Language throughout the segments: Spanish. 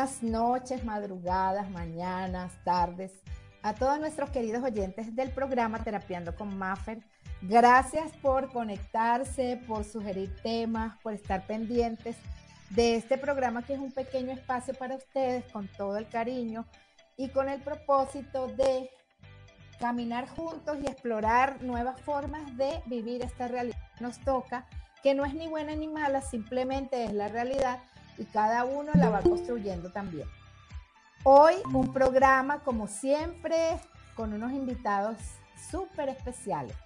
Buenas noches, madrugadas, mañanas, tardes a todos nuestros queridos oyentes del programa Terapiando con Maffer. Gracias por conectarse, por sugerir temas, por estar pendientes de este programa que es un pequeño espacio para ustedes con todo el cariño y con el propósito de caminar juntos y explorar nuevas formas de vivir esta realidad. Nos toca que no es ni buena ni mala, simplemente es la realidad y cada uno la va construyendo también. Hoy un programa, como siempre, con unos invitados súper especiales.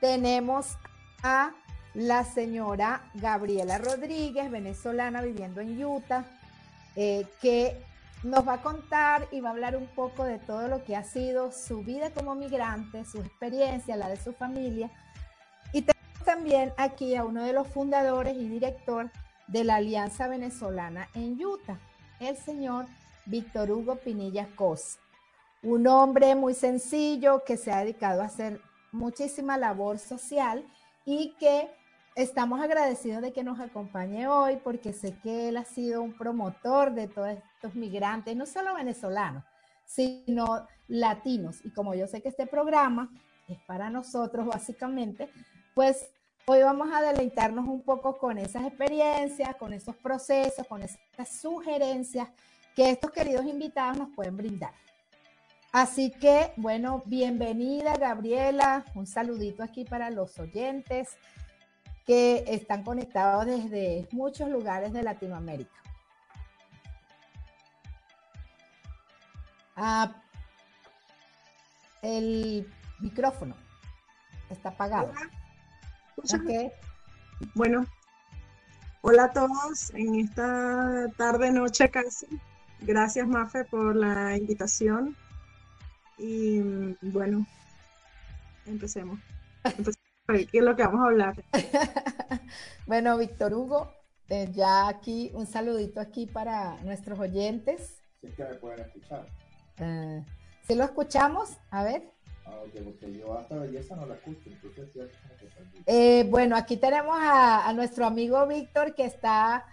Tenemos a la señora Gabriela Rodríguez, venezolana viviendo en Utah, eh, que nos va a contar y va a hablar un poco de todo lo que ha sido su vida como migrante, su experiencia, la de su familia. Y también aquí a uno de los fundadores y director de la Alianza Venezolana en Utah, el señor Víctor Hugo Pinilla Cos. Un hombre muy sencillo que se ha dedicado a hacer muchísima labor social y que estamos agradecidos de que nos acompañe hoy porque sé que él ha sido un promotor de todos estos migrantes, no solo venezolanos, sino latinos. Y como yo sé que este programa es para nosotros básicamente, pues Hoy vamos a deleitarnos un poco con esas experiencias, con esos procesos, con esas sugerencias que estos queridos invitados nos pueden brindar. Así que, bueno, bienvenida Gabriela, un saludito aquí para los oyentes que están conectados desde muchos lugares de Latinoamérica. Ah, el micrófono está apagado. Bueno, hola a todos en esta tarde, noche casi. Gracias, Mafe, por la invitación. Y bueno, empecemos. ¿Qué es lo que vamos a hablar? bueno, Víctor Hugo, eh, ya aquí un saludito aquí para nuestros oyentes. Si es que me pueden escuchar. Si lo escuchamos, a ver. Ah, porque yo hasta belleza no la escucho, entonces eh, bueno, aquí tenemos a, nuestro amigo Víctor que está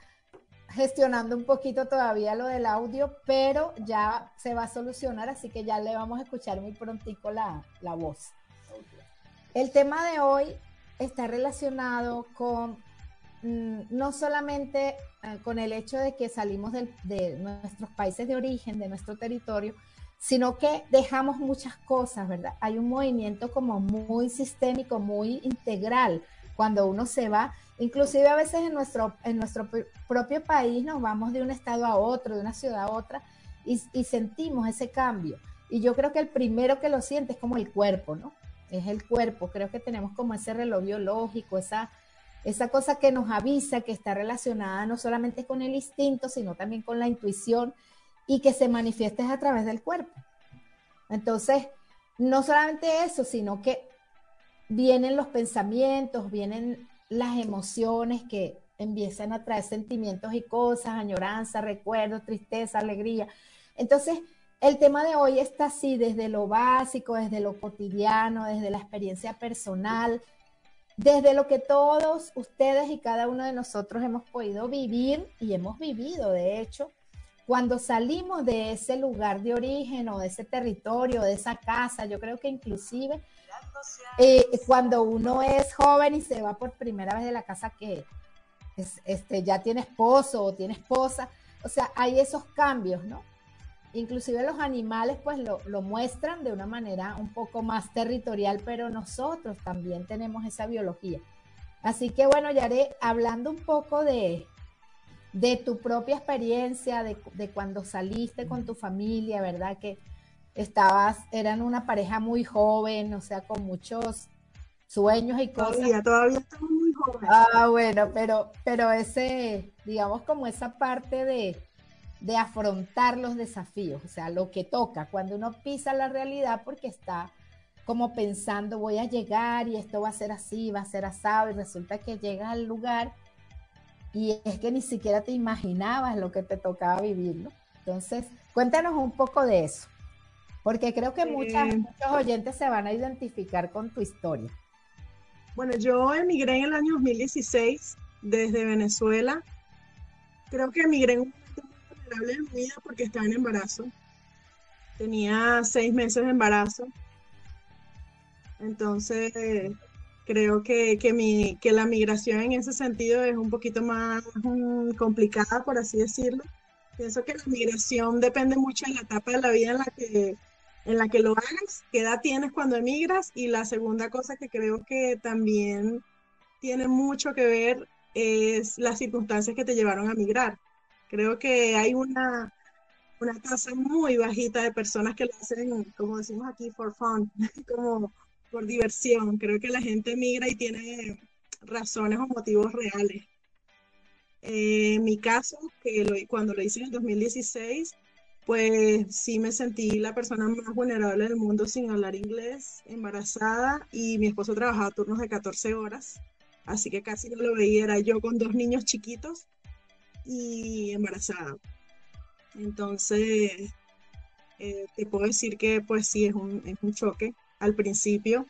gestionando un poquito todavía lo del audio, pero ya se va a solucionar, así que ya le vamos a escuchar muy prontico la, voz. El tema de hoy está relacionado con mm, no solamente eh, con el hecho de que salimos de nuestros países de origen, de nuestro territorio, sino que dejamos muchas cosas, ¿verdad? Hay un movimiento como muy sistémico, muy integral cuando uno se va, inclusive a veces en nuestro, en nuestro propio país nos vamos de un estado a otro, de una ciudad a otra, y, sentimos ese cambio. Y yo creo que el primero que lo siente es como el cuerpo, ¿no? Es el cuerpo, creo que tenemos como ese reloj biológico, esa, esa cosa que nos avisa que está relacionada no solamente con el instinto, sino también con la intuición y que se manifieste a través del cuerpo. Entonces, no solamente eso, sino que vienen los pensamientos, vienen las emociones que empiezan a traer sentimientos y cosas, añoranza, recuerdos, tristeza, alegría. Entonces, el tema de hoy está así desde lo básico, desde lo cotidiano, desde la experiencia personal, desde lo que todos ustedes y cada uno de nosotros hemos podido vivir y hemos vivido, de hecho, cuando salimos de ese lugar de origen o de ese territorio, de esa casa, yo creo que inclusive eh, cuando uno es joven y se va por primera vez de la casa que este, ya tiene esposo o tiene esposa, o sea, hay esos cambios, ¿no? Inclusive los animales pues lo, lo muestran de una manera un poco más territorial, pero nosotros también tenemos esa biología. Así que bueno, Yare, hablando un poco de, de tu propia experiencia, de, cuando saliste con tu familia, ¿verdad? Que estabas, eran una pareja muy joven, o sea, con muchos sueños y cosas. Todavía, todavía estamos muy jóvenes. Ah, bueno, pero, pero ese, digamos, como esa parte de, de afrontar los desafíos, o sea, lo que toca, cuando uno pisa la realidad porque está como pensando, voy a llegar y esto va a ser así, va a ser asado, y resulta que llegas al lugar y es que ni siquiera te imaginabas lo que te tocaba vivir, ¿no? Entonces, cuéntanos un poco de eso, porque creo que muchas, muchos oyentes se van a identificar con tu historia. Bueno, yo emigré en el año 2016 desde Venezuela. Creo que emigré en un momento muy vulnerable en mi vida porque estaba en embarazo. Tenía seis meses de embarazo. Entonces, creo que, mi, que la migración en ese sentido es un poquito más mm, complicada, por así decirlo. Pienso que la migración depende mucho de la etapa de la vida en la que, en la que lo hagas, qué edad tienes cuando emigras y la segunda cosa que creo que también tiene mucho que ver es las circunstancias que te llevaron a migrar. Creo que hay una, una tasa muy bajita de personas que lo hacen, como decimos aquí, for fun, como por diversión. Creo que la gente migra y tiene razones o motivos reales. Eh, en mi caso, que cuando lo hice en el 2016, pues sí me sentí la persona más vulnerable del mundo sin hablar inglés, embarazada y mi esposo trabajaba turnos de 14 horas, así que casi no lo veía, era yo con dos niños chiquitos y embarazada. Entonces, eh, te puedo decir que pues sí, es un, es un choque al principio.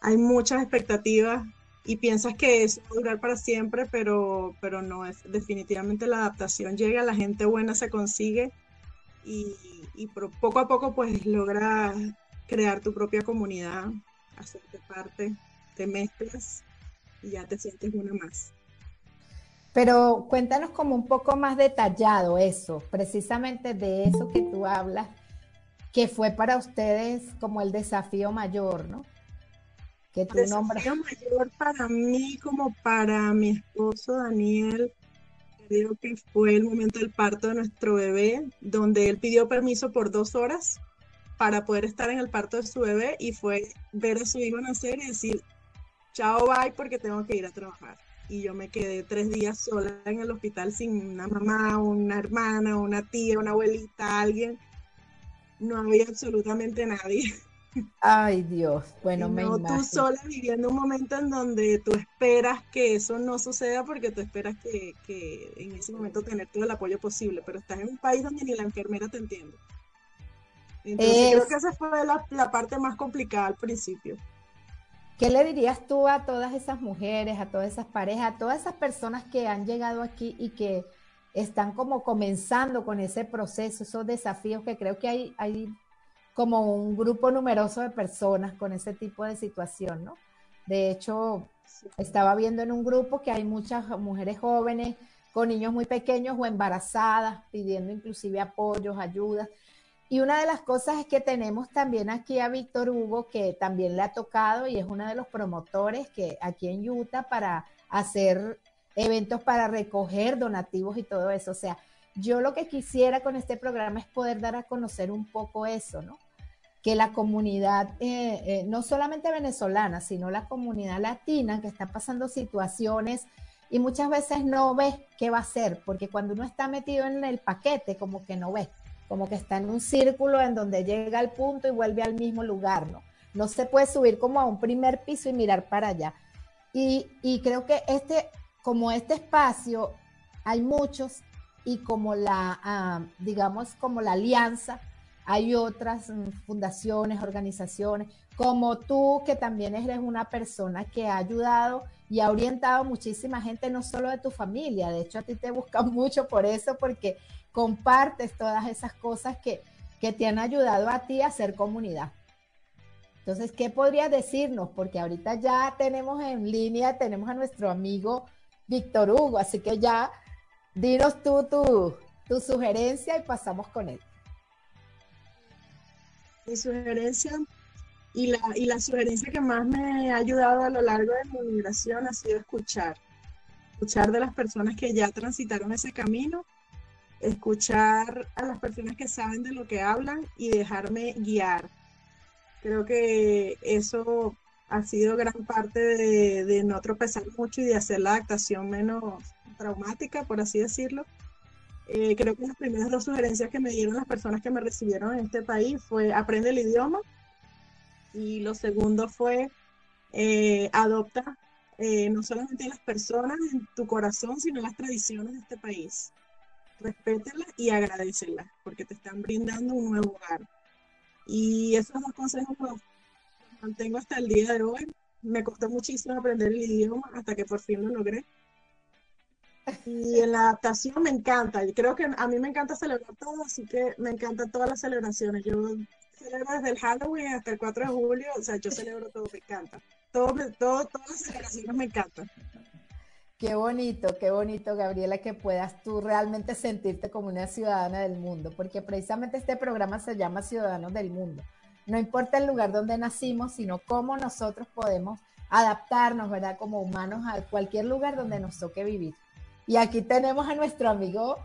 Hay muchas expectativas y piensas que a durar para siempre, pero, pero no es. Definitivamente la adaptación llega, la gente buena se consigue y, poco a poco pues logras crear tu propia comunidad, hacerte parte, te mezclas y ya te sientes una más. Pero cuéntanos como un poco más detallado eso, precisamente de eso que tú hablas, que fue para ustedes como el desafío mayor, ¿no? Que tu el desafío mayor para mí como para mi esposo Daniel, creo que fue el momento del parto de nuestro bebé, donde él pidió permiso por dos horas para poder estar en el parto de su bebé y fue ver a su hijo nacer y decir, chao, bye, porque tengo que ir a trabajar. Y yo me quedé tres días sola en el hospital sin una mamá, una hermana, una tía, una abuelita, alguien no había absolutamente nadie. Ay Dios, bueno, me no tú sola viviendo un momento en donde tú esperas que eso no suceda porque tú esperas que, en ese momento tener todo el apoyo posible, pero estás en un país donde ni la enfermera te entiende. Entonces creo que esa fue la, la parte más complicada al principio. ¿Qué le dirías tú a todas esas mujeres, a todas esas parejas, a todas esas personas que han llegado aquí y que están como comenzando con ese proceso, esos desafíos que creo que hay, hay como un grupo numeroso de personas con ese tipo de situación, ¿no? De hecho, estaba viendo en un grupo que hay muchas mujeres jóvenes con niños muy pequeños o embarazadas pidiendo inclusive apoyos, ayudas. Y una de las cosas es que tenemos también aquí a Víctor Hugo, que también le ha tocado y es uno de los promotores que aquí en Utah para hacer eventos para recoger donativos y todo eso. O sea, yo lo que quisiera con este programa es poder dar a conocer un poco eso, ¿no? Que la comunidad, eh, eh, no solamente venezolana, sino la comunidad latina que está pasando situaciones y muchas veces no ve qué va a hacer, porque cuando uno está metido en el paquete, como que no ve, como que está en un círculo en donde llega al punto y vuelve al mismo lugar, ¿no? No se puede subir como a un primer piso y mirar para allá. Y, y creo que este como este espacio hay muchos y como la, ah, digamos, como la alianza, hay otras mm, fundaciones, organizaciones, como tú, que también eres una persona que ha ayudado y ha orientado muchísima gente, no solo de tu familia, de hecho a ti te buscan mucho por eso, porque compartes todas esas cosas que, que te han ayudado a ti a hacer comunidad. Entonces, ¿qué podrías decirnos? Porque ahorita ya tenemos en línea, tenemos a nuestro amigo Víctor Hugo. Así que ya dinos tú tu, sugerencia y pasamos con él. Mi sugerencia y la, y la sugerencia que más me ha ayudado a lo largo de mi migración ha sido escuchar. Escuchar de las personas que ya transitaron ese camino, escuchar a las personas que saben de lo que hablan y dejarme guiar. Creo que eso ha sido gran parte de, no tropezar mucho y de hacer la adaptación menos traumática, por así decirlo. Eh, creo que las primeras dos sugerencias que me dieron las personas que me recibieron en este país fue aprende el idioma y lo segundo fue eh, adopta eh, no solamente las personas en tu corazón, sino las tradiciones de este país. Respételas y agradecelas porque te están brindando un nuevo hogar. Y esos dos consejos los mantengo hasta el día de hoy. Me costó muchísimo aprender el idioma hasta que por fin lo logré. Y en la adaptación me encanta. Y creo que a mí me encanta celebrar todo, así que me encantan todas las celebraciones. Yo celebro desde el Halloween hasta el 4 de julio, o sea, yo celebro todo, me encanta. Todo, todo, todas las celebraciones me encantan. Qué bonito, qué bonito, Gabriela, que puedas tú realmente sentirte como una ciudadana del mundo, porque precisamente este programa se llama Ciudadanos del Mundo. No importa el lugar donde nacimos, sino cómo nosotros podemos adaptarnos, ¿verdad? Como humanos a cualquier lugar donde nos toque vivir. Y aquí tenemos a nuestro amigo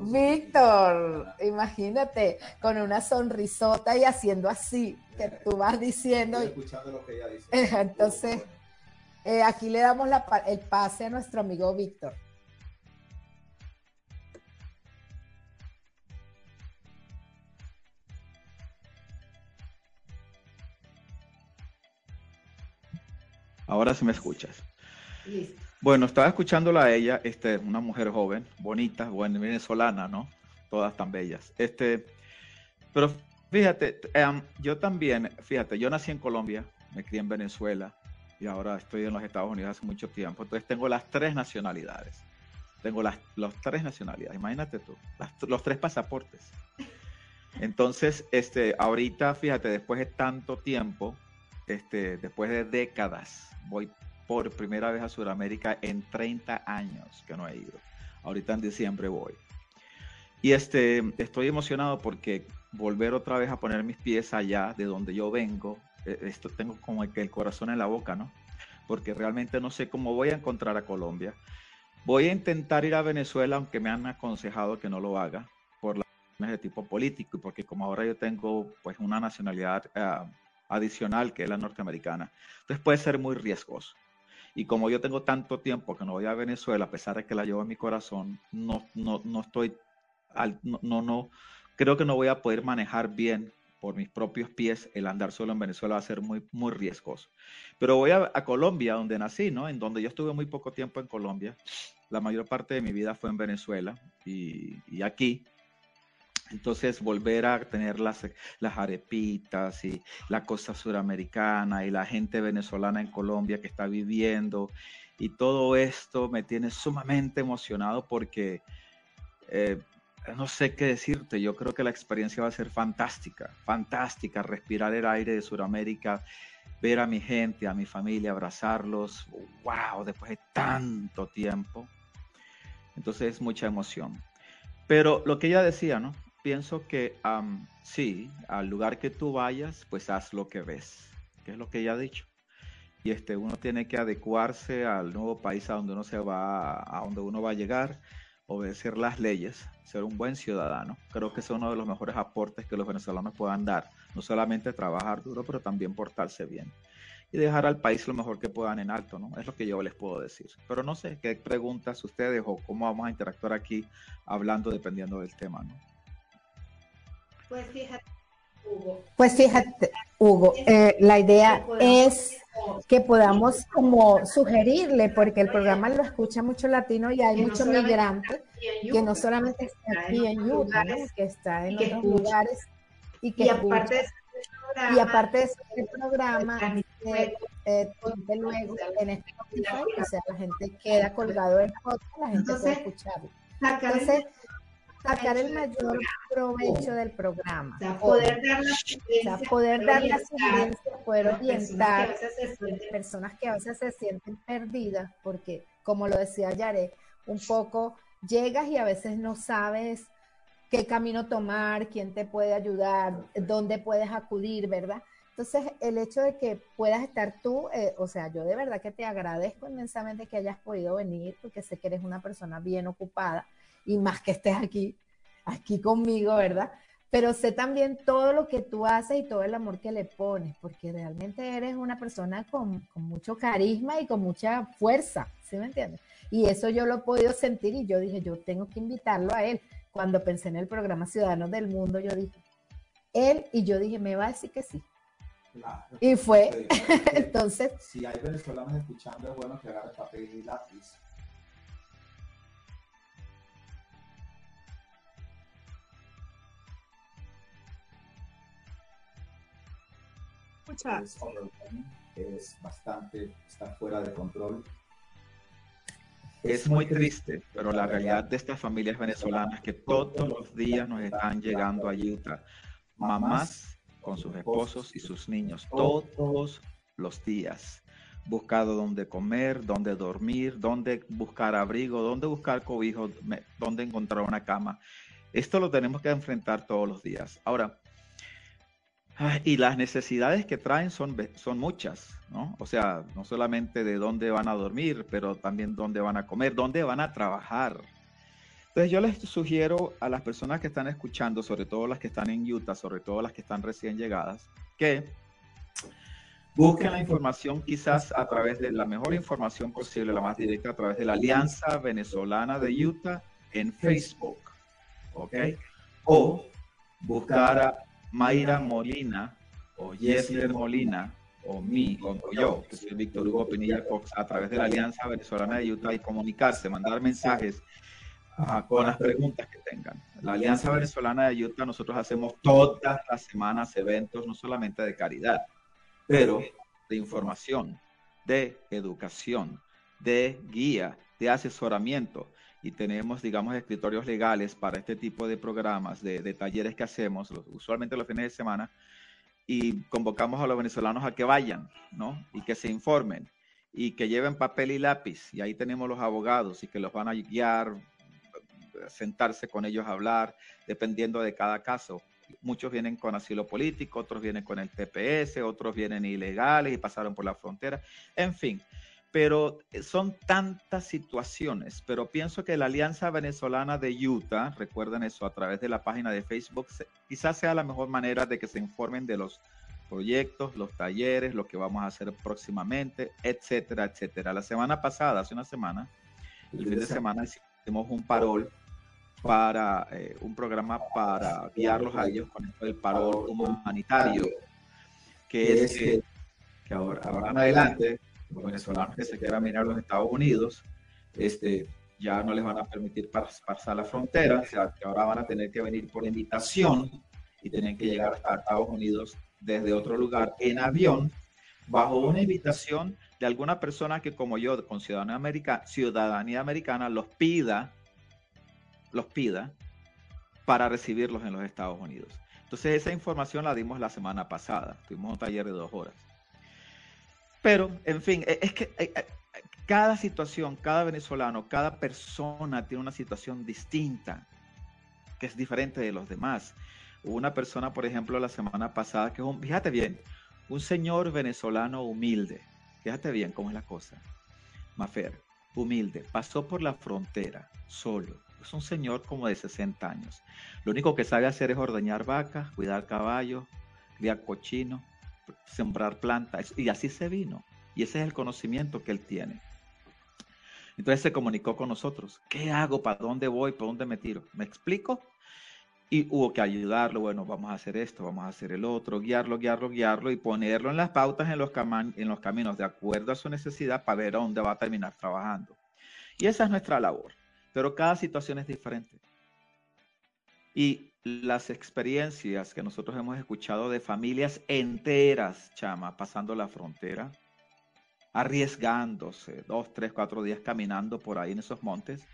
Víctor, imagínate, con una sonrisota y haciendo así, que tú vas diciendo. Estoy escuchando lo que ella dice. Entonces, eh, aquí le damos la, el pase a nuestro amigo Víctor. Ahora sí me escuchas. Listo. Bueno, estaba escuchándola a ella, este, una mujer joven, bonita, buena, venezolana, ¿no? Todas tan bellas. Este, pero fíjate, em, yo también, fíjate, yo nací en Colombia, me crié en Venezuela, y ahora estoy en los Estados Unidos hace mucho tiempo. Entonces tengo las tres nacionalidades. Tengo las, tres nacionalidades, imagínate tú, los tres pasaportes. Entonces, este, ahorita, fíjate, después de tanto tiempo, este, después de décadas, voy por primera vez a Sudamérica en 30 años que no he ido. Ahorita en diciembre voy. Y este, estoy emocionado porque volver otra vez a poner mis pies allá de donde yo vengo, eh, esto tengo como que el corazón en la boca, ¿no? Porque realmente no sé cómo voy a encontrar a Colombia. Voy a intentar ir a Venezuela, aunque me han aconsejado que no lo haga por las de tipo político y porque como ahora yo tengo pues una nacionalidad ah, adicional que es la norteamericana, entonces puede ser muy riesgoso. Y como yo tengo tanto tiempo que no voy a Venezuela, a pesar de que la llevo en mi corazón, no, no, no estoy, al, no, no, creo que no voy a poder manejar bien por mis propios pies, el andar solo en Venezuela va a ser muy, muy riesgoso. Pero voy a, Colombia, donde nací, ¿no? En donde yo estuve muy poco tiempo en Colombia. La mayor parte de mi vida fue en Venezuela y, y aquí. Entonces, volver a tener las, las arepitas y la costa suramericana y la gente venezolana en Colombia que está viviendo y todo esto me tiene sumamente emocionado porque eh, no sé qué decirte, yo creo que la experiencia va a ser fantástica, fantástica, respirar el aire de Sudamérica, ver a mi gente, a mi familia, abrazarlos, wow, después de tanto tiempo. Entonces es mucha emoción. Pero lo que ella decía, ¿no? Pienso que sí, al lugar que tú vayas, pues haz lo que ves, que es lo que ella ha dicho. Y este, uno tiene que adecuarse al nuevo país a donde uno se va, a donde uno va a llegar obedecer las leyes, ser un buen ciudadano. Creo que es uno de los mejores aportes que los venezolanos puedan dar. No solamente trabajar duro, pero también portarse bien. Y dejar al país lo mejor que puedan en alto, ¿no? Es lo que yo les puedo decir. Pero no sé qué preguntas ustedes o cómo vamos a interactuar aquí hablando dependiendo del tema, ¿no? Pues fíjate, Hugo. Pues fíjate, Hugo, eh, la idea es que podamos como sugerirle, porque el programa lo escucha mucho latino y hay muchos migrantes que no solamente está aquí en Utah, que está en otros lugares y que aparte de y aparte de ese programa, eh, eh, luego en este o sea, la gente queda colgado en foto, la gente puede escucharlo. Entonces, sacar el mayor provecho del programa. O sea, poder dar la poder dar la sugerencia, poder orientar a personas que a veces se sienten perdidas, porque como lo decía Yare, un poco llegas y a veces no sabes qué camino tomar, quién te puede ayudar, dónde puedes acudir, ¿verdad? Entonces, el hecho de que puedas estar tú, eh, o sea, yo de verdad que te agradezco inmensamente que hayas podido venir, porque sé que eres una persona bien ocupada y más que estés aquí, aquí conmigo, ¿verdad? Pero sé también todo lo que tú haces y todo el amor que le pones, porque realmente eres una persona con, mucho carisma y con mucha fuerza, ¿sí me entiendes? Y eso yo lo he podido sentir y yo dije, yo tengo que invitarlo a él. Cuando pensé en el programa Ciudadanos del Mundo, yo dije, él y yo dije, me va a decir que sí. Y fue, entonces... Si hay venezolanos escuchando, es bueno que agarre papel y lápiz es, bastante, está fuera de control. es muy triste, pero la realidad de estas familias venezolanas que todos los días nos están llegando a Utah, mamás con sus esposos y sus niños, todos los días, buscando dónde comer, dónde dormir, dónde buscar abrigo, dónde buscar cobijo, dónde encontrar una cama. Esto lo tenemos que enfrentar todos los días. Ahora, y las necesidades que traen son, son muchas, ¿no? O sea, no solamente de dónde van a dormir, pero también dónde van a comer, dónde van a trabajar. Entonces yo les sugiero a las personas que están escuchando, sobre todo las que están en Utah, sobre todo las que están recién llegadas, que busquen la información quizás a través de la mejor información posible, la más directa, a través de la Alianza Venezolana de Utah en Facebook, ¿ok? O buscar a Mayra Molina o Yesler Molina o mí, o, yo, que soy Víctor Hugo Pinilla Cox, a través de la Alianza Venezolana de Utah y comunicarse, mandar mensajes ah, con las preguntas que tengan. La Alianza Venezolana de Utah, nosotros hacemos todas las semanas eventos, no solamente de caridad, pero de información, de educación, de guía, de asesoramiento y tenemos, digamos, escritorios legales para este tipo de programas, de, talleres que hacemos, usualmente los fines de semana, y convocamos a los venezolanos a que vayan, ¿no? Y que se informen y que lleven papel y lápiz. Y ahí tenemos los abogados y que los van a guiar, sentarse con ellos a hablar, dependiendo de cada caso. Muchos vienen con asilo político, otros vienen con el TPS, otros vienen ilegales y pasaron por la frontera. En fin, pero eh, son tantas situaciones, pero pienso que la Alianza Venezolana de Utah, recuerden eso a través de la página de Facebook, quizás sea la mejor manera de que se informen de los proyectos, los talleres, lo que vamos a hacer próximamente, etcétera, etcétera. La semana pasada, hace una semana, el fin de semana hicimos un parol para eh, un programa para guiarlos a ellos con el parol humanitario, que es que, que ahora, ahora en adelante los venezolanos que se quieran venir a los Estados Unidos, este, ya no les van a permitir pasar la frontera, o sea, que ahora van a tener que venir por invitación y tienen que llegar hasta Estados Unidos desde otro lugar en avión, bajo una invitación de alguna persona que como yo, con ciudadanía, americana, ciudadanía americana, los pida, los pida para recibirlos en los Estados Unidos. Entonces esa información la dimos la semana pasada, tuvimos un taller de dos horas. Pero, en fin, e, es que e, e, cada situación, cada venezolano, cada persona tiene una situación distinta, que es diferente de los demás. Una persona, por ejemplo, la semana pasada, que es un, fíjate bien, un señor venezolano humilde, fíjate bien cómo es la cosa, Mafer, humilde, pasó por la frontera solo. Es un señor como de 60 años. Lo único que sabe hacer es ordeñar vacas, cuidar caballos, criar cochinos, sembrar plantas, y así se vino. Y ese es el conocimiento que él tiene. Entonces se comunicó con nosotros. ¿Qué hago? ¿Para dónde voy? ¿Para dónde me tiro? ¿Me explico? Y hubo que ayudarlo. Bueno, vamos a hacer esto, vamos a hacer el otro, guiarlo, guiarlo, guiarlo y ponerlo en las pautas, en los, en los caminos, de acuerdo a su necesidad, para ver a dónde va a terminar trabajando. Y esa es nuestra labor. Pero cada situación es diferente. Y las experiencias que nosotros hemos escuchado de familias enteras, chama, pasando la frontera, arriesgándose dos, tres, cuatro días caminando por ahí en esos montes.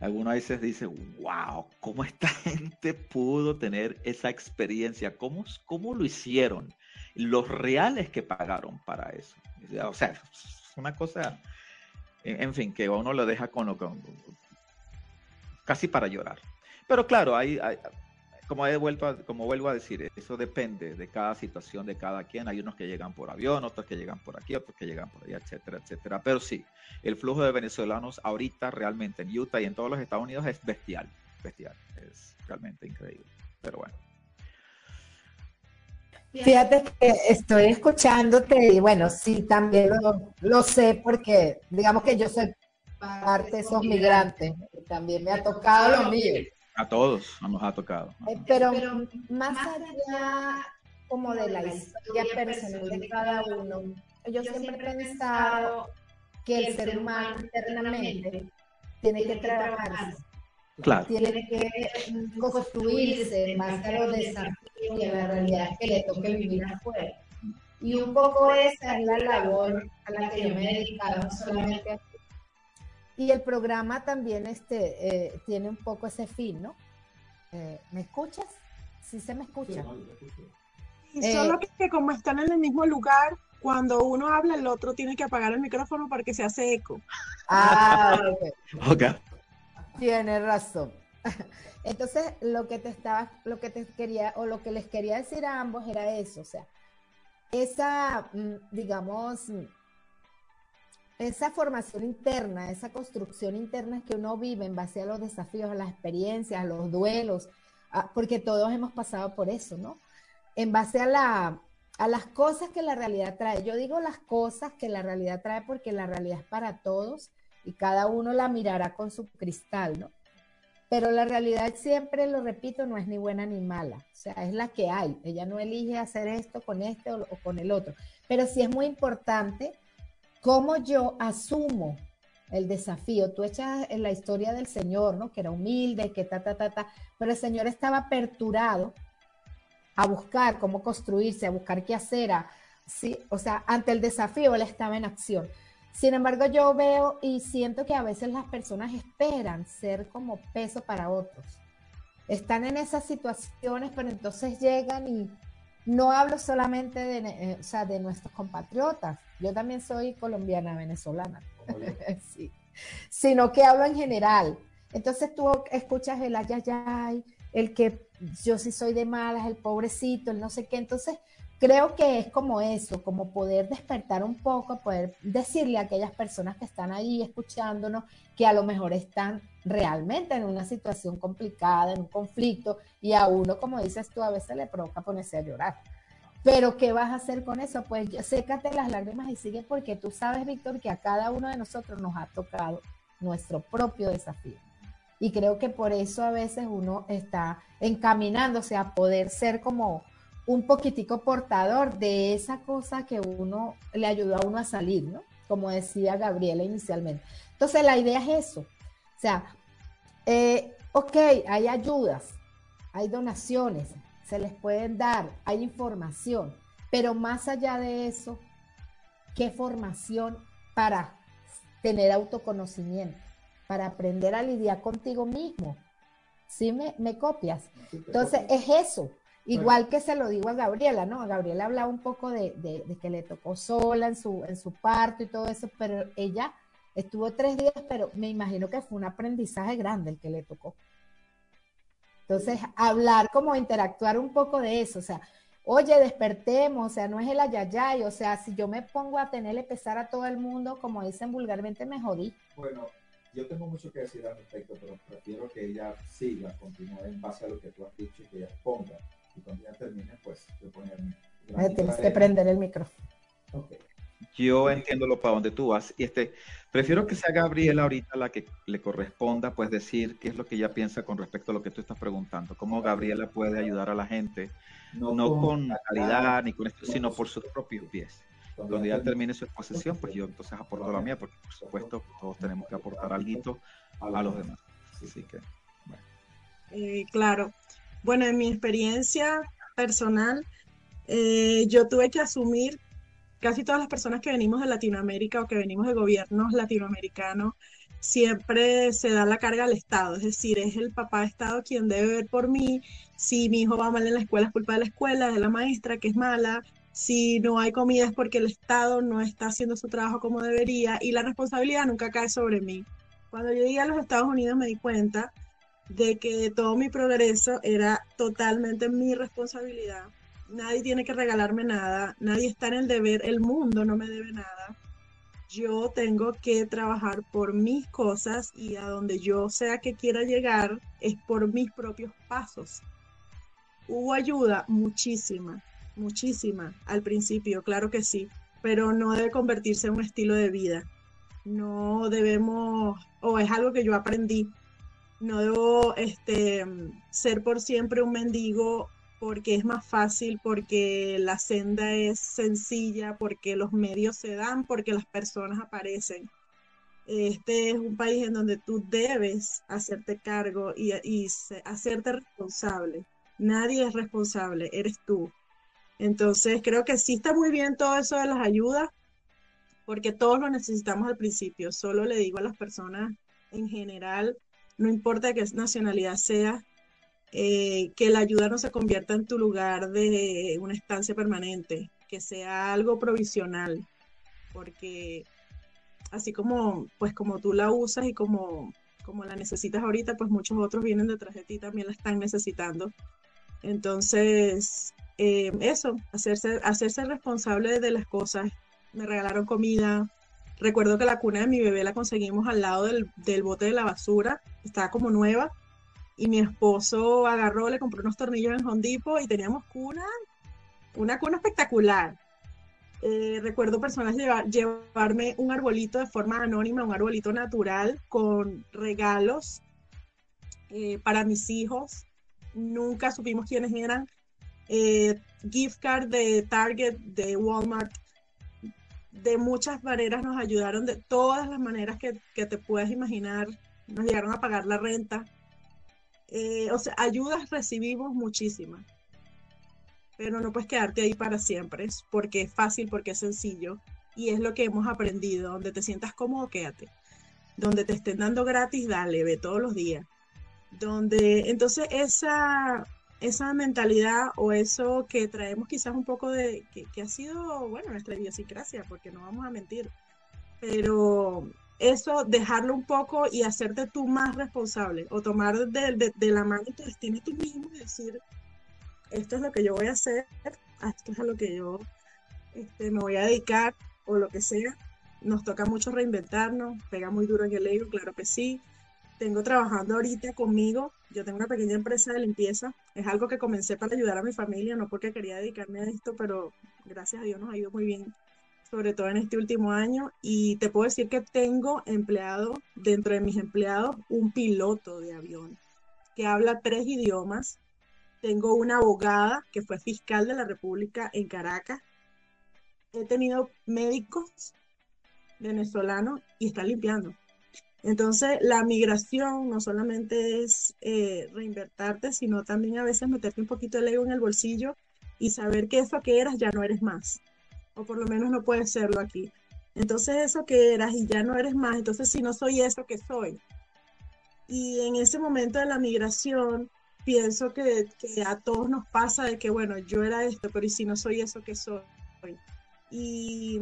Algunas veces dice, wow, ¿cómo esta gente pudo tener esa experiencia? ¿Cómo, cómo lo hicieron? Los reales que pagaron para eso. O sea, es una cosa, en, fin, que uno lo deja con casi para llorar. Pero claro, hay, como, he vuelto como vuelvo a decir, eso depende de cada situación, de cada quien. Hay unos que llegan por avión, otros que llegan por aquí, otros que llegan por allá, etcétera, etcétera. Pero sí, el flujo de venezolanos ahorita realmente en Utah y en todos los Estados Unidos es bestial, bestial. Es realmente increíble. Pero bueno. Fíjate que estoy escuchándote y bueno, sí, también lo, lo sé porque digamos que yo soy parte de esos migrantes. También me ha tocado lo mío. A todos nos ha tocado. Eh, pero, más allá como de la historia personal de cada uno, yo siempre he pensado que el ser humano internamente tiene que trabajarse. Claro. Tiene que construirse más que los desafíos y la realidad que le toque vivir afuera. Y un poco esa es la labor a la que yo me he dedicado, no solamente y el programa también este, eh, tiene un poco ese fin, ¿no? Eh, ¿Me escuchas? Sí se me escucha. y solo que, como están en el mismo lugar, cuando uno habla, el otro tiene que apagar el micrófono para que se hace eco. Ah, ok. Tiene razón. Entonces, lo que te estaba, lo que te quería, o lo que les quería decir a ambos era eso, o sea, esa, mm, digamos, esa formación interna, esa construcción interna que uno vive en base a los desafíos, a las experiencias, a los duelos, porque todos hemos pasado por eso, ¿no? En base a, la, a las cosas que la realidad trae. Yo digo las cosas que la realidad trae porque la realidad es para todos y cada uno la mirará con su cristal, ¿no? Pero la realidad siempre, lo repito, no es ni buena ni mala. O sea, es la que hay. Ella no elige hacer esto con este o, con el otro. Pero sí es muy importante cómo yo asumo el desafío. Tú echas en la historia del Señor, ¿no? Que era humilde, que ta, ta, ta, ta. Pero el Señor estaba aperturado a buscar cómo construirse, a buscar qué hacer. ¿sí? O sea, ante el desafío él estaba en acción. Sin embargo, yo veo y siento que a veces las personas esperan ser como peso para otros. Están en esas situaciones, pero entonces llegan y no hablo solamente de, eh, de nuestros compatriotas. Yo también soy colombiana, venezolana. sí. Sino que hablo en general. Entonces tú escuchas el ayayay, el que yo sí soy de malas, el pobrecito, el no sé qué. Entonces creo que es como eso, como poder despertar un poco, poder decirle a aquellas personas que están ahí escuchándonos que a lo mejor están realmente en una situación complicada, en un conflicto, y a uno, como dices tú, a veces le provoca ponerse a llorar. Pero ¿qué vas a hacer con eso? Pues sécate las lágrimas y sigue porque tú sabes, Víctor, que a cada uno de nosotros nos ha tocado nuestro propio desafío. Y creo que por eso a veces uno está encaminándose a poder ser como un poquitico portador de esa cosa que uno le ayudó a uno a salir, ¿no? Como decía Gabriela inicialmente. Entonces la idea es eso. O sea, eh, ok, hay ayudas, hay donaciones, se les pueden dar, hay información, pero más allá de eso, ¿qué formación para tener autoconocimiento, para aprender a lidiar contigo mismo? ¿Sí me, me copias? Entonces, es eso. Igual que se lo digo a Gabriela, ¿no? Gabriela hablaba un poco de, que le tocó sola en su, en su parto y todo eso, pero ella estuvo tres días, pero me imagino que fue un aprendizaje grande el que le tocó. Entonces, hablar, como interactuar un poco de eso, o sea, oye, despertemos, o sea, no es el ayayay, o sea, si yo me pongo a tenerle pesar a todo el mundo, como dicen vulgarmente, me jodí. Bueno, yo tengo mucho que decir al respecto, pero prefiero que ella siga, continúe en base a lo que tú has dicho y que ella ponga y cuando ya termine, pues yo poner Tienes que prender el micrófono. Yo entiendo lo para donde tú vas. Y este, prefiero que sea Gabriela ahorita la que le corresponda, pues decir qué es lo que ella piensa con respecto a lo que tú estás preguntando. Cómo Gabriela puede ayudar a la gente, no, con, calidad ni con esto, sino por sus propios pies. Cuando ya termine su exposición, pues yo entonces aporto la mía, porque por supuesto todos tenemos que aportar algo a los demás. Así que, bueno. Eh, claro. Bueno, en mi experiencia personal, eh, yo tuve que asumir casi todas las personas que venimos de Latinoamérica o que venimos de gobiernos latinoamericanos, siempre se da la carga al Estado, es decir, es el papá de Estado quien debe ver por mí, si mi hijo va mal en la escuela es culpa de la escuela, de la maestra que es mala, si no hay comida es porque el Estado no está haciendo su trabajo como debería y la responsabilidad nunca cae sobre mí. Cuando yo llegué a los Estados Unidos me di cuenta de que todo mi progreso era totalmente mi responsabilidad. Nadie tiene que regalarme nada, nadie está en el deber, el mundo no me debe nada. Yo tengo que trabajar por mis cosas y a donde yo sea que quiera llegar es por mis propios pasos. Hubo ayuda muchísima, muchísima al principio, claro que sí, pero no debe convertirse en un estilo de vida. No debemos, o es algo que yo aprendí, no debo este, ser por siempre un mendigo porque es más fácil, porque la senda es sencilla, porque los medios se dan, porque las personas aparecen. Este es un país en donde tú debes hacerte cargo y, y hacerte responsable. Nadie es responsable, eres tú. Entonces creo que sí está muy bien todo eso de las ayudas, porque todos lo necesitamos al principio. Solo le digo a las personas en general, no importa qué nacionalidad sea, eh, que la ayuda no se convierta en tu lugar de una estancia permanente, que sea algo provisional, porque así como pues como tú la usas y como como la necesitas ahorita, pues muchos otros vienen detrás de ti también la están necesitando. Entonces, eh, eso, hacerse, hacerse responsable de las cosas. Me regalaron comida. Recuerdo que la cuna de mi bebé la conseguimos al lado del, del bote de la basura, estaba como nueva. Y mi esposo agarró, le compró unos tornillos en Hondipo y teníamos cuna, una cuna espectacular. Eh, recuerdo personas llevarme un arbolito de forma anónima, un arbolito natural con regalos eh, para mis hijos. Nunca supimos quiénes eran. Eh, gift card de Target, de Walmart. De muchas maneras nos ayudaron, de todas las maneras que, que te puedes imaginar. Nos llegaron a pagar la renta. o sea, ayudas recibimos muchísimas pero no puedes quedarte ahí para siempre, porque es fácil, porque es sencillo y es lo que hemos aprendido, donde te sientas cómodo, quédate, donde te estén dando gratis, dale, ve todos los días, donde entonces esa, esa mentalidad o eso que traemos quizás un poco de, que, ha sido, bueno, nuestra idiosincrasia, porque no vamos a mentir, pero eso, dejarlo un poco y hacerte tú más responsable o tomar de, la mano tu destino tú mismo y decir, esto es lo que yo voy a hacer, esto es a lo que yo este, me voy a dedicar o lo que sea. Nos toca mucho reinventarnos, pega muy duro en el ego, claro que sí. Tengo trabajando ahorita conmigo, yo tengo una pequeña empresa de limpieza, es algo que comencé para ayudar a mi familia, no porque quería dedicarme a esto, pero gracias a Dios nos ha ido muy bien, sobre todo en este último año. Y te puedo decir que tengo empleado, dentro de mis empleados, un piloto de avión que habla tres idiomas, tengo una abogada que fue fiscal de la República en Caracas. He tenido médicos venezolanos y están limpiando. Entonces, la migración no solamente es eh, reinvertarte, sino también a veces meterte un poquito el ego en el bolsillo y saber que eso que eras ya no eres más. O por lo menos no puedes serlo aquí. Entonces, eso que eras y ya no eres más. Entonces, si no soy eso que soy. Y en ese momento de la migración, pienso que, a todos nos pasa de que, bueno, yo era esto, pero ¿y si no soy eso que soy? Y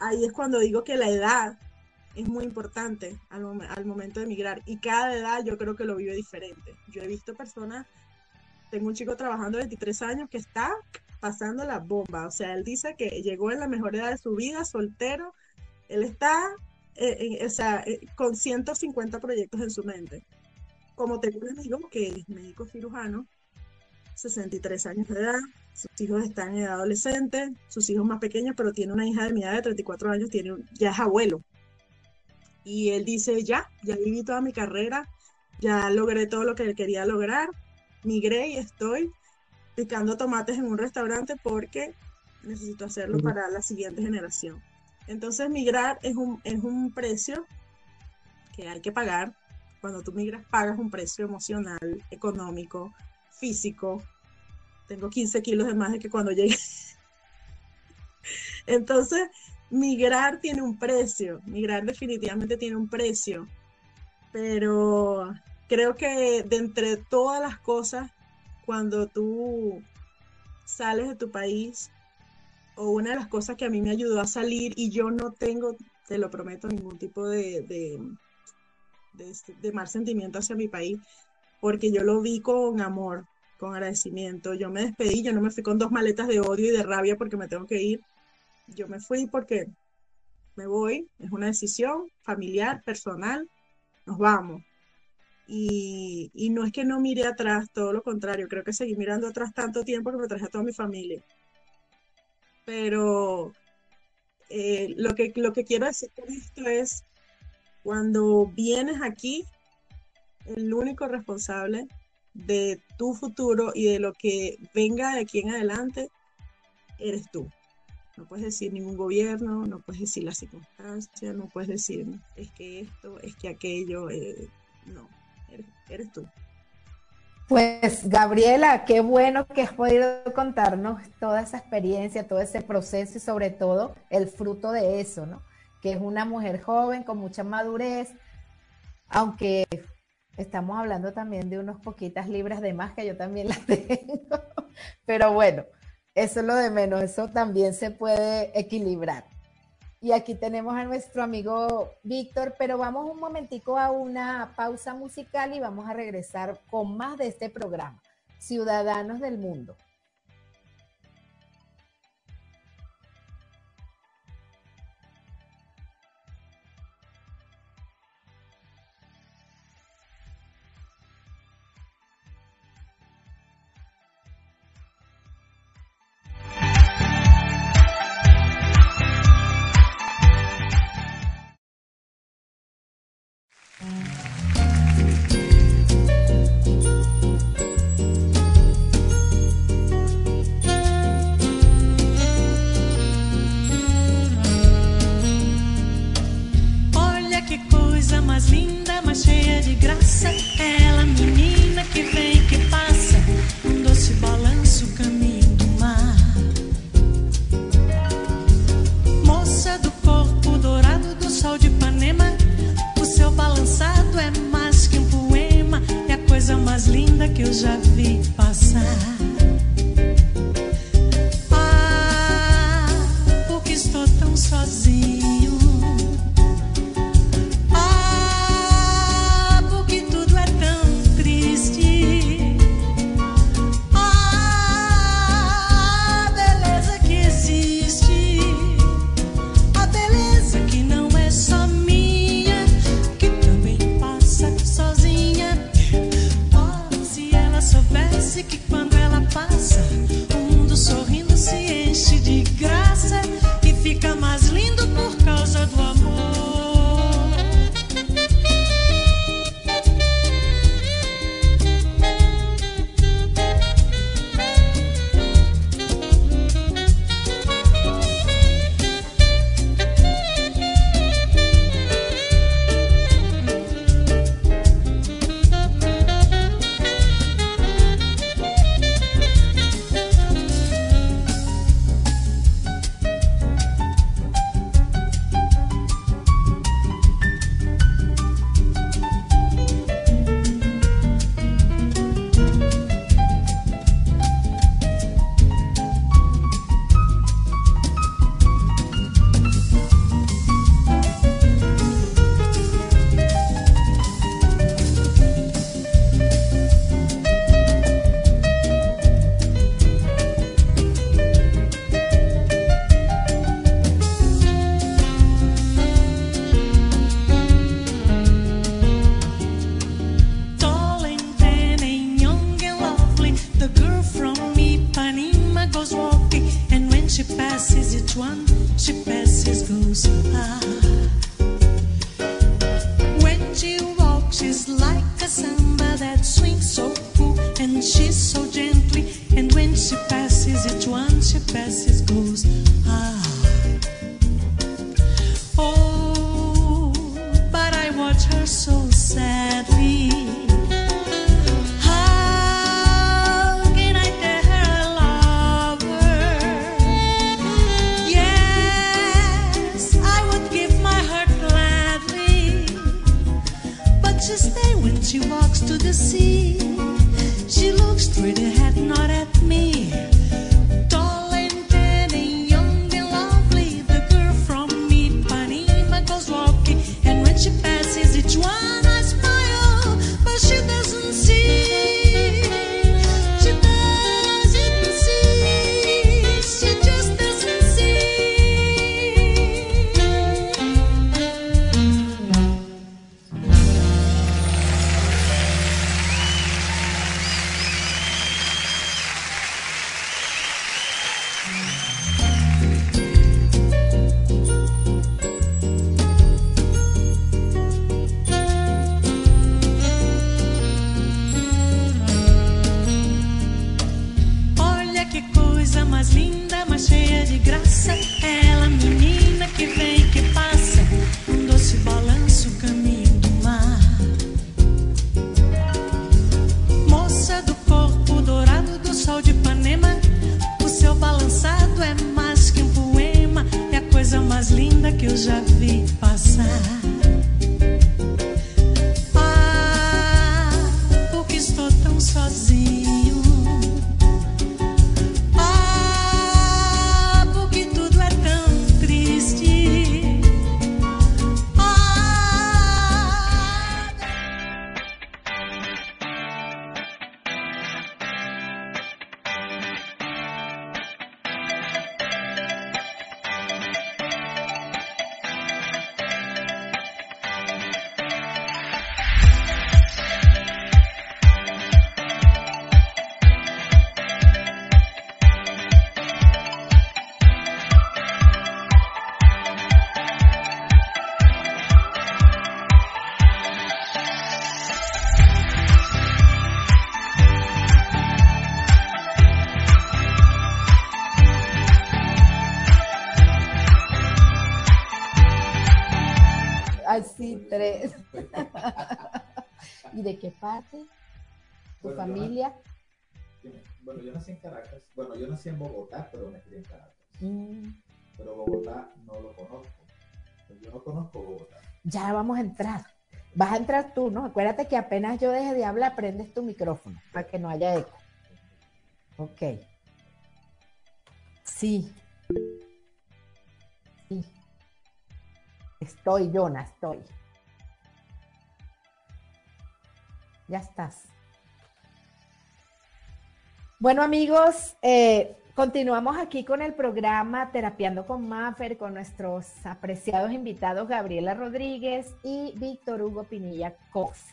ahí es cuando digo que la edad es muy importante al, al momento de emigrar. Y cada edad yo creo que lo vive diferente. Yo he visto personas, tengo un chico trabajando 23 años que está pasando la bomba. O sea, él dice que llegó en la mejor edad de su vida, soltero. Él está eh, o sea, eh, con 150 proyectos en su mente como tengo un amigo que es médico cirujano, 63 años de edad, sus hijos están en edad adolescente, sus hijos más pequeños, pero tiene una hija de mi edad de 34 años, tiene ya es abuelo. Y él dice, ya, ya viví toda mi carrera, ya logré todo lo que quería lograr, migré y estoy picando tomates en un restaurante porque necesito hacerlo para la siguiente generación. Entonces migrar es un, es un precio que hay que pagar cuando tú migras pagas un precio emocional, económico, físico. Tengo 15 kilos de más de que cuando llegué. Entonces, migrar tiene un precio, migrar definitivamente tiene un precio, pero creo que de entre todas las cosas, cuando tú sales de tu país, o una de las cosas que a mí me ayudó a salir y yo no tengo, te lo prometo, ningún tipo de, de, mal sentimiento hacia mi país, porque yo lo vi con amor, con agradecimiento. Yo me despedí, yo no me fui con dos maletas de odio y de rabia porque me tengo que ir. Yo me fui porque me voy, es una decisión familiar, personal, nos vamos. Y, no es que no mire atrás, todo lo contrario, creo que seguí mirando atrás tanto tiempo que me traje a toda mi familia. Pero eh, lo, que, lo que quiero decir con esto es cuando vienes aquí, el único responsable de tu futuro y de lo que venga de aquí en adelante eres tú. No puedes decir ningún gobierno, no puedes decir las circunstancias, no puedes decir es que esto, es que aquello, eh, no, eres, eres, tú. Pues Gabriela, qué bueno que has podido contarnos toda esa experiencia, todo ese proceso y sobre todo el fruto de eso, ¿no? Que es una mujer joven con mucha madurez, aunque estamos hablando también de unos poquitas libras de más que yo también las tengo, pero bueno, eso es lo de menos, eso también se puede equilibrar. Y aquí tenemos a nuestro amigo Víctor, pero vamos un momentico a una pausa musical y vamos a regresar con más de este programa, Ciudadanos del Mundo. she's so coisa mais linda que eu já vi passar. Parte? ¿Tu familia? bueno, yo nací en Caracas. Bueno, yo nací en Bogotá, pero me crié en Caracas. Mm. Pero Bogotá no lo conozco. Yo no conozco Bogotá. Ya vamos a entrar. Vas a entrar tú, ¿no? Acuérdate que apenas yo deje de hablar, prendes tu micrófono para que no haya eco. Ok. Sí. Sí. Estoy, Jonah, estoy. Ya estás. Bueno, amigos, eh, continuamos aquí con el programa Terapiando con Maffer, con nuestros apreciados invitados Gabriela Rodríguez y Víctor Hugo Pinilla Cose.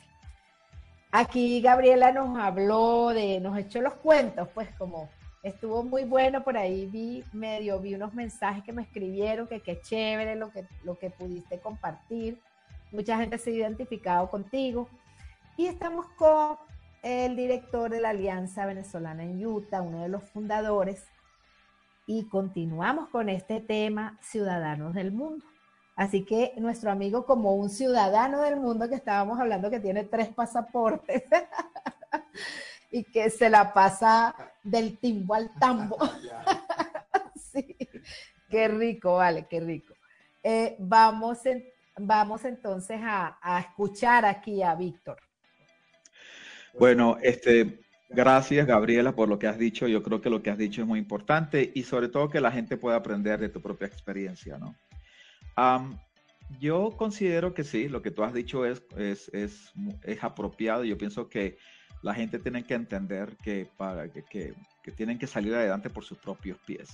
Aquí Gabriela nos habló de, nos echó los cuentos, pues como estuvo muy bueno por ahí, vi medio, vi unos mensajes que me escribieron, que qué chévere lo que, lo que pudiste compartir. Mucha gente se ha identificado contigo. Y estamos con el director de la Alianza Venezolana en Utah, uno de los fundadores, y continuamos con este tema, Ciudadanos del Mundo. Así que nuestro amigo como un ciudadano del mundo que estábamos hablando que tiene tres pasaportes y que se la pasa del timbo al tambo. sí, qué rico, vale, qué rico. Eh, vamos, vamos entonces a, a escuchar aquí a Víctor. Bueno, este, gracias Gabriela por lo que has dicho. Yo creo que lo que has dicho es muy importante y sobre todo que la gente pueda aprender de tu propia experiencia, ¿no? yo considero que sí, lo que tú has dicho es, es, es, es, apropiado. Yo pienso que la gente tiene que entender que, para, que, que, que tienen que salir adelante por sus propios pies.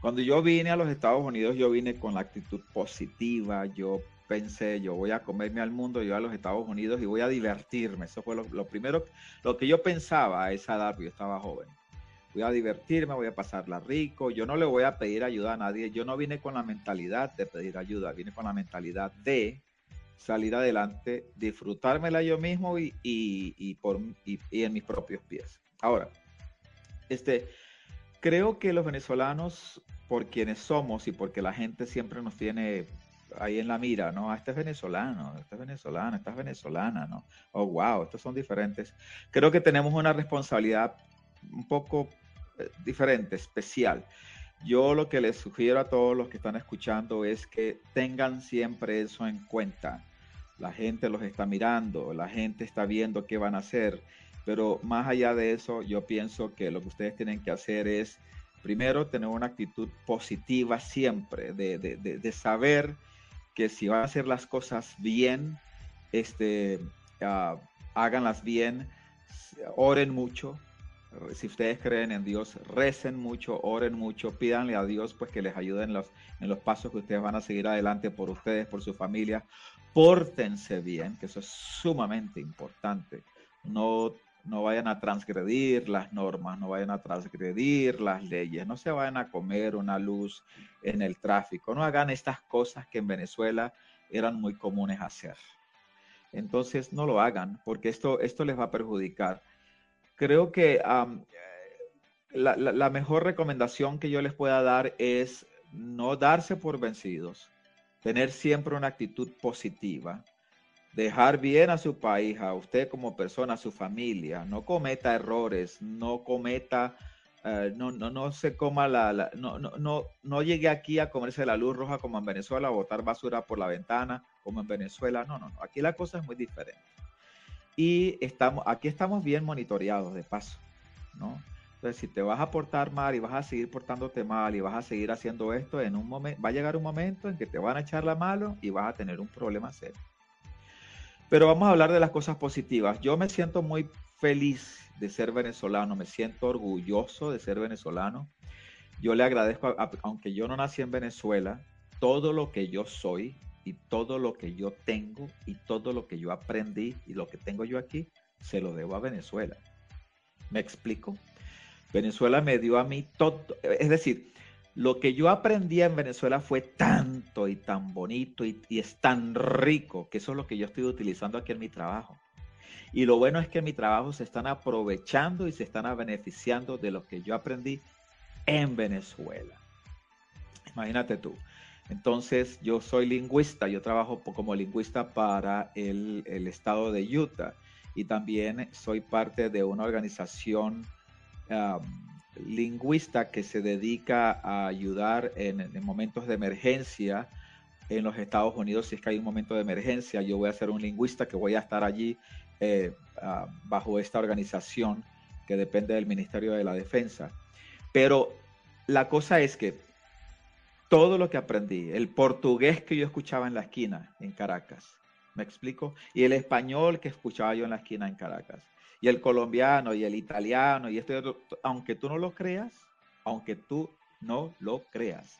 Cuando yo vine a los Estados Unidos, yo vine con la actitud positiva, yo pensé, yo voy a comerme al mundo, yo a los Estados Unidos y voy a divertirme. Eso fue lo, primero, lo que yo pensaba a esa edad, yo estaba joven. Voy a divertirme, voy a pasarla rico, yo no le voy a pedir ayuda a nadie, yo no vine con la mentalidad de pedir ayuda, vine con la mentalidad de salir adelante, disfrutármela yo mismo y, y, por, y, en mis propios pies. Ahora, este, creo que los venezolanos, por quienes somos y porque la gente siempre nos tiene ahí en la mira, ¿no? Ah, este es venezolano, este es venezolano, esta es venezolana, ¿no? Oh, wow, estos son diferentes. Creo que tenemos una responsabilidad un poco eh, diferente, especial. Yo lo que les sugiero a todos los que están escuchando es que tengan siempre eso en cuenta. La gente los está mirando, la gente está viendo qué van a hacer, pero más allá de eso, yo pienso que lo que ustedes tienen que hacer es, primero, tener una actitud positiva siempre, de, de, de saber que si van a hacer las cosas bien, este, uh, háganlas bien, oren mucho. Si ustedes creen en Dios, recen mucho, oren mucho, pídanle a Dios pues que les ayude en los, en los pasos que ustedes van a seguir adelante por ustedes, por su familia. Pórtense bien, que eso es sumamente importante. No no vayan a transgredir las normas, no vayan a transgredir las leyes, no se vayan a comer una luz en el tráfico, no hagan estas cosas que en Venezuela eran muy comunes hacer. Entonces no lo hagan porque esto, esto les va a perjudicar. Creo que la, la mejor recomendación que yo les pueda dar es no darse por vencidos, tener siempre una actitud positiva dejar bien a su país, a usted como persona, a su familia, no cometa errores, no cometa, eh, no, no, no se coma la, no, no, no, no llegue aquí a comerse la luz roja como en Venezuela, a botar basura por la ventana como en Venezuela, no, no, no, aquí la cosa es muy diferente. Y estamos, aquí estamos bien monitoreados de paso, ¿no? Entonces, si te vas a portar mal y vas a seguir portándote mal y vas a seguir haciendo esto, en un momento, va a llegar un momento en que te van a echar la mano y vas a tener un problema serio. Pero vamos a hablar de las cosas positivas. Yo me siento muy feliz de ser venezolano, me siento orgulloso de ser venezolano. Yo le agradezco, aunque yo no nací en Venezuela, todo lo que yo soy y todo lo que yo tengo y todo lo que yo aprendí y lo que tengo yo aquí, se lo debo a Venezuela. ¿Me explico? Venezuela me dio a mí todo, es decir, lo que yo aprendí en Venezuela fue tanto y tan bonito y, es tan rico que eso es lo que yo estoy utilizando aquí en mi trabajo. Y lo bueno es que en mi trabajo se están aprovechando y se están beneficiando de lo que yo aprendí en Venezuela. Imagínate tú. Entonces, yo soy lingüista, yo trabajo como lingüista para el, estado de Utah y también soy parte de una organización lingüista que se dedica a ayudar en, momentos de emergencia en los Estados Unidos. Si es que hay un momento de emergencia, yo voy a ser un lingüista que voy a estar allí eh, ah, bajo esta organización que depende del Ministerio de la Defensa. Pero la cosa es que todo lo que aprendí, el portugués que yo escuchaba en la esquina en Caracas, ¿me explico? Y el español que escuchaba yo en la esquina en Caracas, y el colombiano y el italiano y esto, aunque tú no lo creas, aunque tú no lo creas,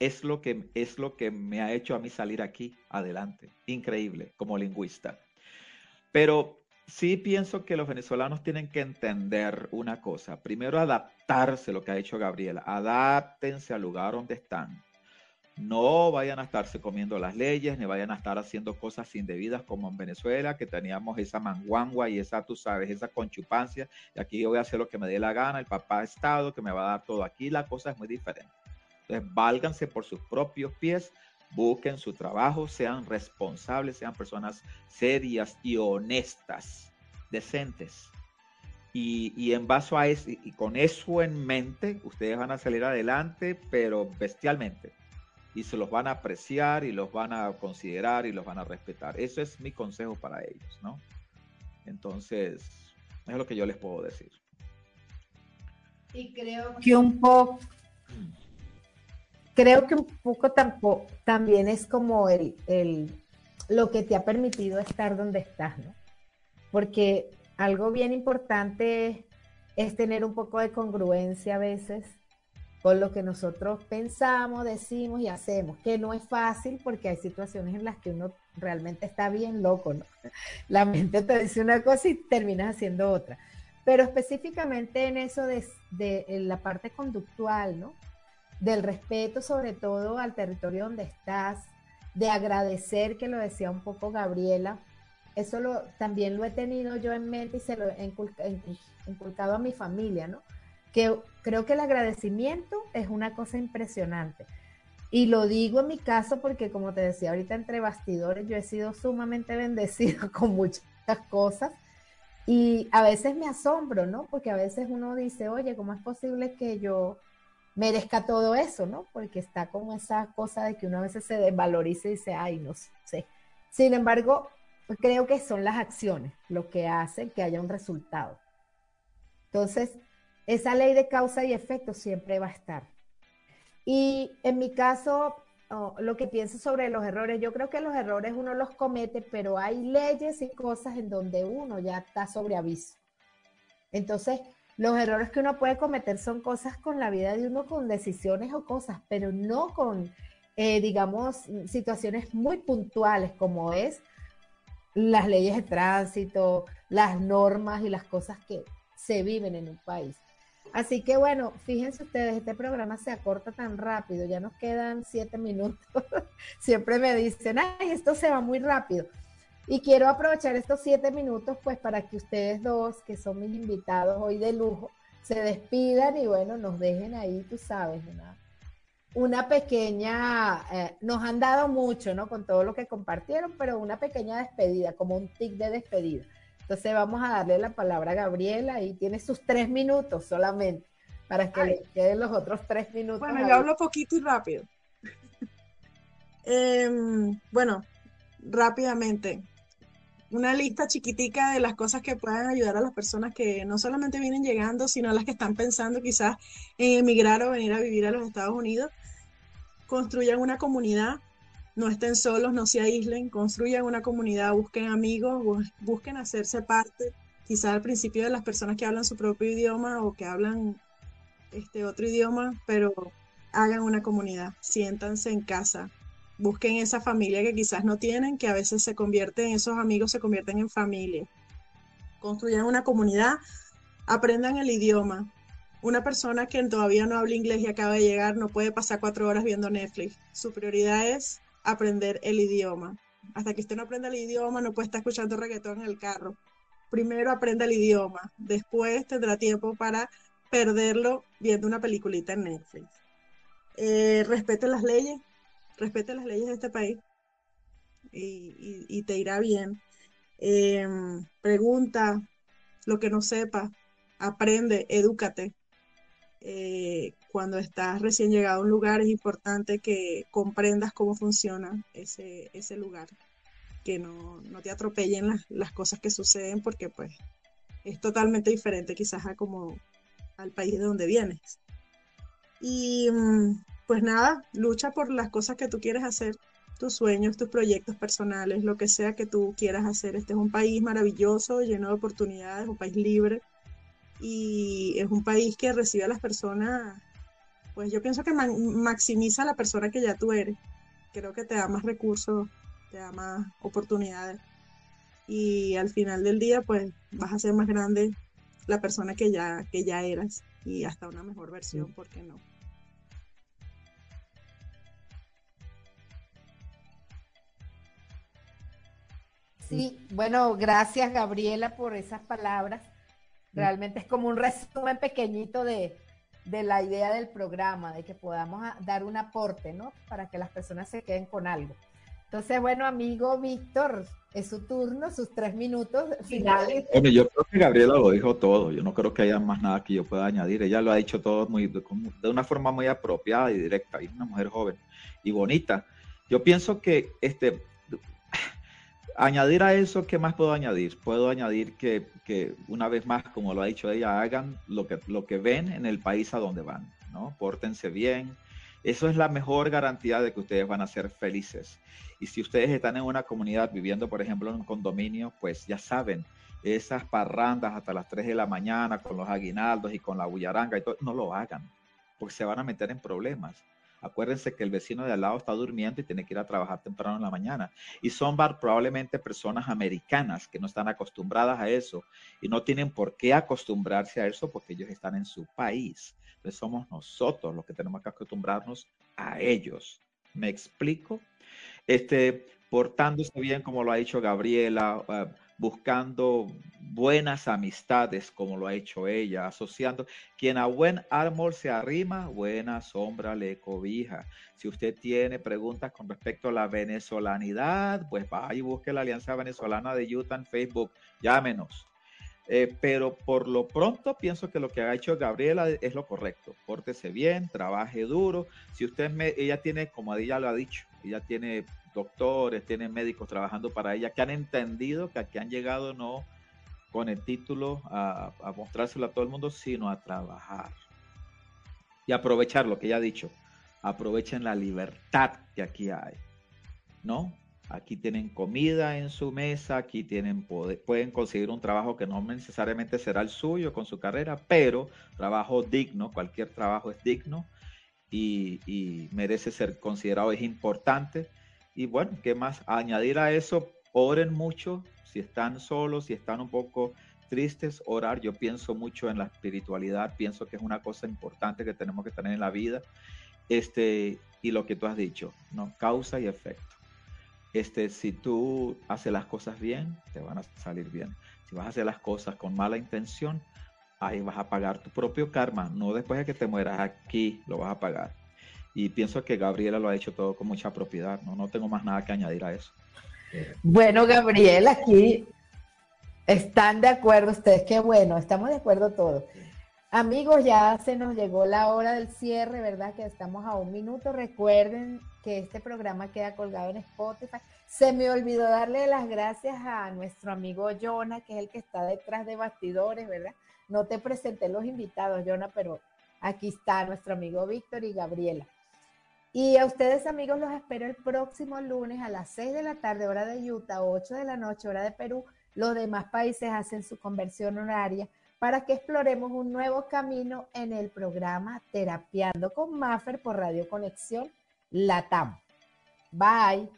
es lo que es lo que me ha hecho a mí salir aquí adelante, increíble como lingüista. Pero sí pienso que los venezolanos tienen que entender una cosa. Primero, adaptarse, lo que ha dicho Gabriela. Adáptense al lugar donde están. No vayan a estarse comiendo las leyes, ni vayan a estar haciendo cosas indebidas como en Venezuela, que teníamos esa manguangua y esa, tú sabes, esa conchupancia. Y aquí yo voy a hacer lo que me dé la gana, el papá Estado, que me va a dar todo. Aquí la cosa es muy diferente. Entonces, válganse por sus propios pies, busquen su trabajo, sean responsables, sean personas serias y honestas, decentes. Y, en base a eso, y con eso en mente, ustedes van a salir adelante, pero bestialmente. Y se los van a apreciar y los van a considerar y los van a respetar. Eso es mi consejo para ellos, ¿no? Entonces, es lo que yo les puedo decir. Y creo que un poco creo que un poco tampoco, también es como el, el, lo que te ha permitido estar donde estás, ¿no? Porque algo bien importante es tener un poco de congruencia a veces con lo que nosotros pensamos, decimos y hacemos, que no es fácil porque hay situaciones en las que uno realmente está bien loco, ¿no? La mente te dice una cosa y terminas haciendo otra. Pero específicamente en eso de, la parte conductual, ¿no? del respeto sobre todo al territorio donde estás, de agradecer, que lo decía un poco Gabriela, eso lo, también lo he tenido yo en mente y se lo he inculcado a mi familia, ¿no? Que creo que el agradecimiento es una cosa impresionante. Y lo digo en mi caso porque, como te decía ahorita entre bastidores, yo he sido sumamente bendecido con muchas cosas y a veces me asombro, ¿no? Porque a veces uno dice, oye, ¿cómo es posible que yo merezca todo eso, ¿no? Porque está como esa cosa de que uno a veces se desvaloriza y dice, ay, no sé. Sin embargo, creo que son las acciones lo que hacen que haya un resultado. Entonces, esa ley de causa y efecto siempre va a estar. Y en mi caso, lo que pienso sobre los errores, yo creo que los errores uno los comete, pero hay leyes y cosas en donde uno ya está sobre aviso. Entonces, los errores que uno puede cometer son cosas con la vida de uno, con decisiones o cosas, pero no con, eh, digamos, situaciones muy puntuales como es las leyes de tránsito, las normas y las cosas que se viven en un país. Así que bueno, fíjense ustedes, este programa se acorta tan rápido, ya nos quedan siete minutos. Siempre me dicen, ay, esto se va muy rápido. Y quiero aprovechar estos siete minutos pues para que ustedes dos, que son mis invitados hoy de lujo, se despidan y bueno, nos dejen ahí, tú sabes, una, una pequeña, eh, nos han dado mucho, ¿no? Con todo lo que compartieron, pero una pequeña despedida, como un tic de despedida. Entonces vamos a darle la palabra a Gabriela y tiene sus tres minutos solamente para que le queden los otros tres minutos. Bueno, yo hablo poquito y rápido. Em, bueno, rápidamente una lista chiquitica de las cosas que puedan ayudar a las personas que no solamente vienen llegando, sino a las que están pensando quizás en emigrar o venir a vivir a los Estados Unidos. Construyan una comunidad, no estén solos, no se aíslen, construyan una comunidad, busquen amigos, busquen hacerse parte, quizás al principio de las personas que hablan su propio idioma o que hablan este otro idioma, pero hagan una comunidad, siéntanse en casa, busquen esa familia que quizás no tienen, que a veces se convierten, esos amigos se convierten en familia. Construyan una comunidad, aprendan el idioma. Una persona que todavía no habla inglés y acaba de llegar no puede pasar cuatro horas viendo Netflix. Su prioridad es aprender el idioma. Hasta que usted no aprenda el idioma, no puede estar escuchando reggaetón en el carro. Primero aprenda el idioma, después tendrá tiempo para perderlo viendo una peliculita en Netflix. Eh, respete las leyes, respete las leyes de este país y, te irá bien. Em, pregunta lo que no sepa, aprende, edúcate. Eh, cuando estás recién llegado a un lugar es importante que comprendas cómo funciona ese, ese lugar, que no, te atropellen las, las, cosas que suceden porque pues es totalmente diferente quizás a como al país de donde vienes. Y mm, pues nada, lucha por las cosas que tú quieres hacer, tus sueños, tus proyectos personales, lo que sea que tú quieras hacer. Este es un país maravilloso, lleno de oportunidades, un país libre y es un país que recibe a las personas, pues yo pienso que maximiza la persona que ya tú eres. Creo que te da más recursos, te da más oportunidades y al final del día pues vas a ser más grande la persona que ya, que ya eras y hasta una mejor versión, ¿por qué no? Sí, bueno, gracias Gabriela por esas palabras. Realmente es como un resumen pequeñito de, la idea del programa, de que podamos dar un aporte, ¿no? Para que las personas se queden con algo. Entonces, bueno, amigo Víctor, es su turno, sus tres minutos finales. Bueno, yo creo que Gabriela lo dijo todo. Yo no creo que haya más nada que yo pueda añadir. Ella lo ha dicho todo muy, de una forma muy apropiada y directa. Y una mujer joven y bonita. Yo pienso que este, añadir a eso, ¿qué más puedo añadir? Puedo añadir que, una vez más, como lo ha dicho ella, hagan lo que, lo que ven en el país a donde van, ¿no? Pórtense bien. Eso es la mejor garantía de que ustedes van a ser felices. Y si ustedes están en una comunidad viviendo, por ejemplo, en un condominio, pues ya saben, esas parrandas hasta las 3 de la mañana con los aguinaldos y con la bullaranga y todo, no lo hagan, porque se van a meter en problemas. Acuérdense que el vecino de al lado está durmiendo y tiene que ir a trabajar temprano en la mañana. Y son probablemente personas americanas que no están acostumbradas a eso y no tienen por qué acostumbrarse a eso porque ellos están en su país. Entonces somos nosotros los que tenemos que acostumbrarnos a ellos. ¿Me explico? Este, portándose bien, como lo ha dicho Gabriela, uh, buscando buenas amistades como lo ha hecho ella, asociando, quien a buen árbol se arrima, buena sombra le cobija. Si usted tiene preguntas con respecto a la venezolanidad, pues vaya y busque la Alianza Venezolana de Utah en Facebook, llámenos. Eh, pero por lo pronto pienso que lo que ha hecho Gabriela es lo correcto. Pórtese bien, trabaje duro. Si usted me, ella tiene, como ella lo ha dicho, ella tiene doctores, tienen médicos trabajando para ella, que han entendido que aquí han llegado no con el título a, mostrárselo a todo el mundo, sino a trabajar. Y aprovechar lo que ella ha dicho. Aprovechen la libertad que aquí hay. ¿No? Aquí tienen comida en su mesa, aquí tienen pueden conseguir un trabajo que no necesariamente será el suyo con su carrera, pero trabajo digno, cualquier trabajo es digno y, y merece ser considerado, es importante y bueno, ¿qué más? Añadir a eso, oren mucho, si están solos, si están un poco tristes, orar. Yo pienso mucho en la espiritualidad, pienso que es una cosa importante que tenemos que tener en la vida. Este, y lo que tú has dicho, ¿no? Causa y efecto. Este, si tú haces las cosas bien, te van a salir bien. Si vas a hacer las cosas con mala intención, ahí vas a pagar tu propio karma. No después de que te mueras aquí, lo vas a pagar. Y pienso que Gabriela lo ha hecho todo con mucha propiedad, ¿no? No tengo más nada que añadir a eso. Bueno, Gabriela, aquí están de acuerdo ustedes, qué bueno, estamos de acuerdo todos. Amigos, ya se nos llegó la hora del cierre, ¿verdad? Que estamos a un minuto. Recuerden que este programa queda colgado en Spotify. Se me olvidó darle las gracias a nuestro amigo Jonah, que es el que está detrás de bastidores, ¿verdad? No te presenté los invitados, Jonah, pero aquí está nuestro amigo Víctor y Gabriela. Y a ustedes amigos los espero el próximo lunes a las 6 de la tarde, hora de Utah, 8 de la noche, hora de Perú. Los demás países hacen su conversión horaria para que exploremos un nuevo camino en el programa Terapiando con Maffer por Radio Conexión Latam. Bye.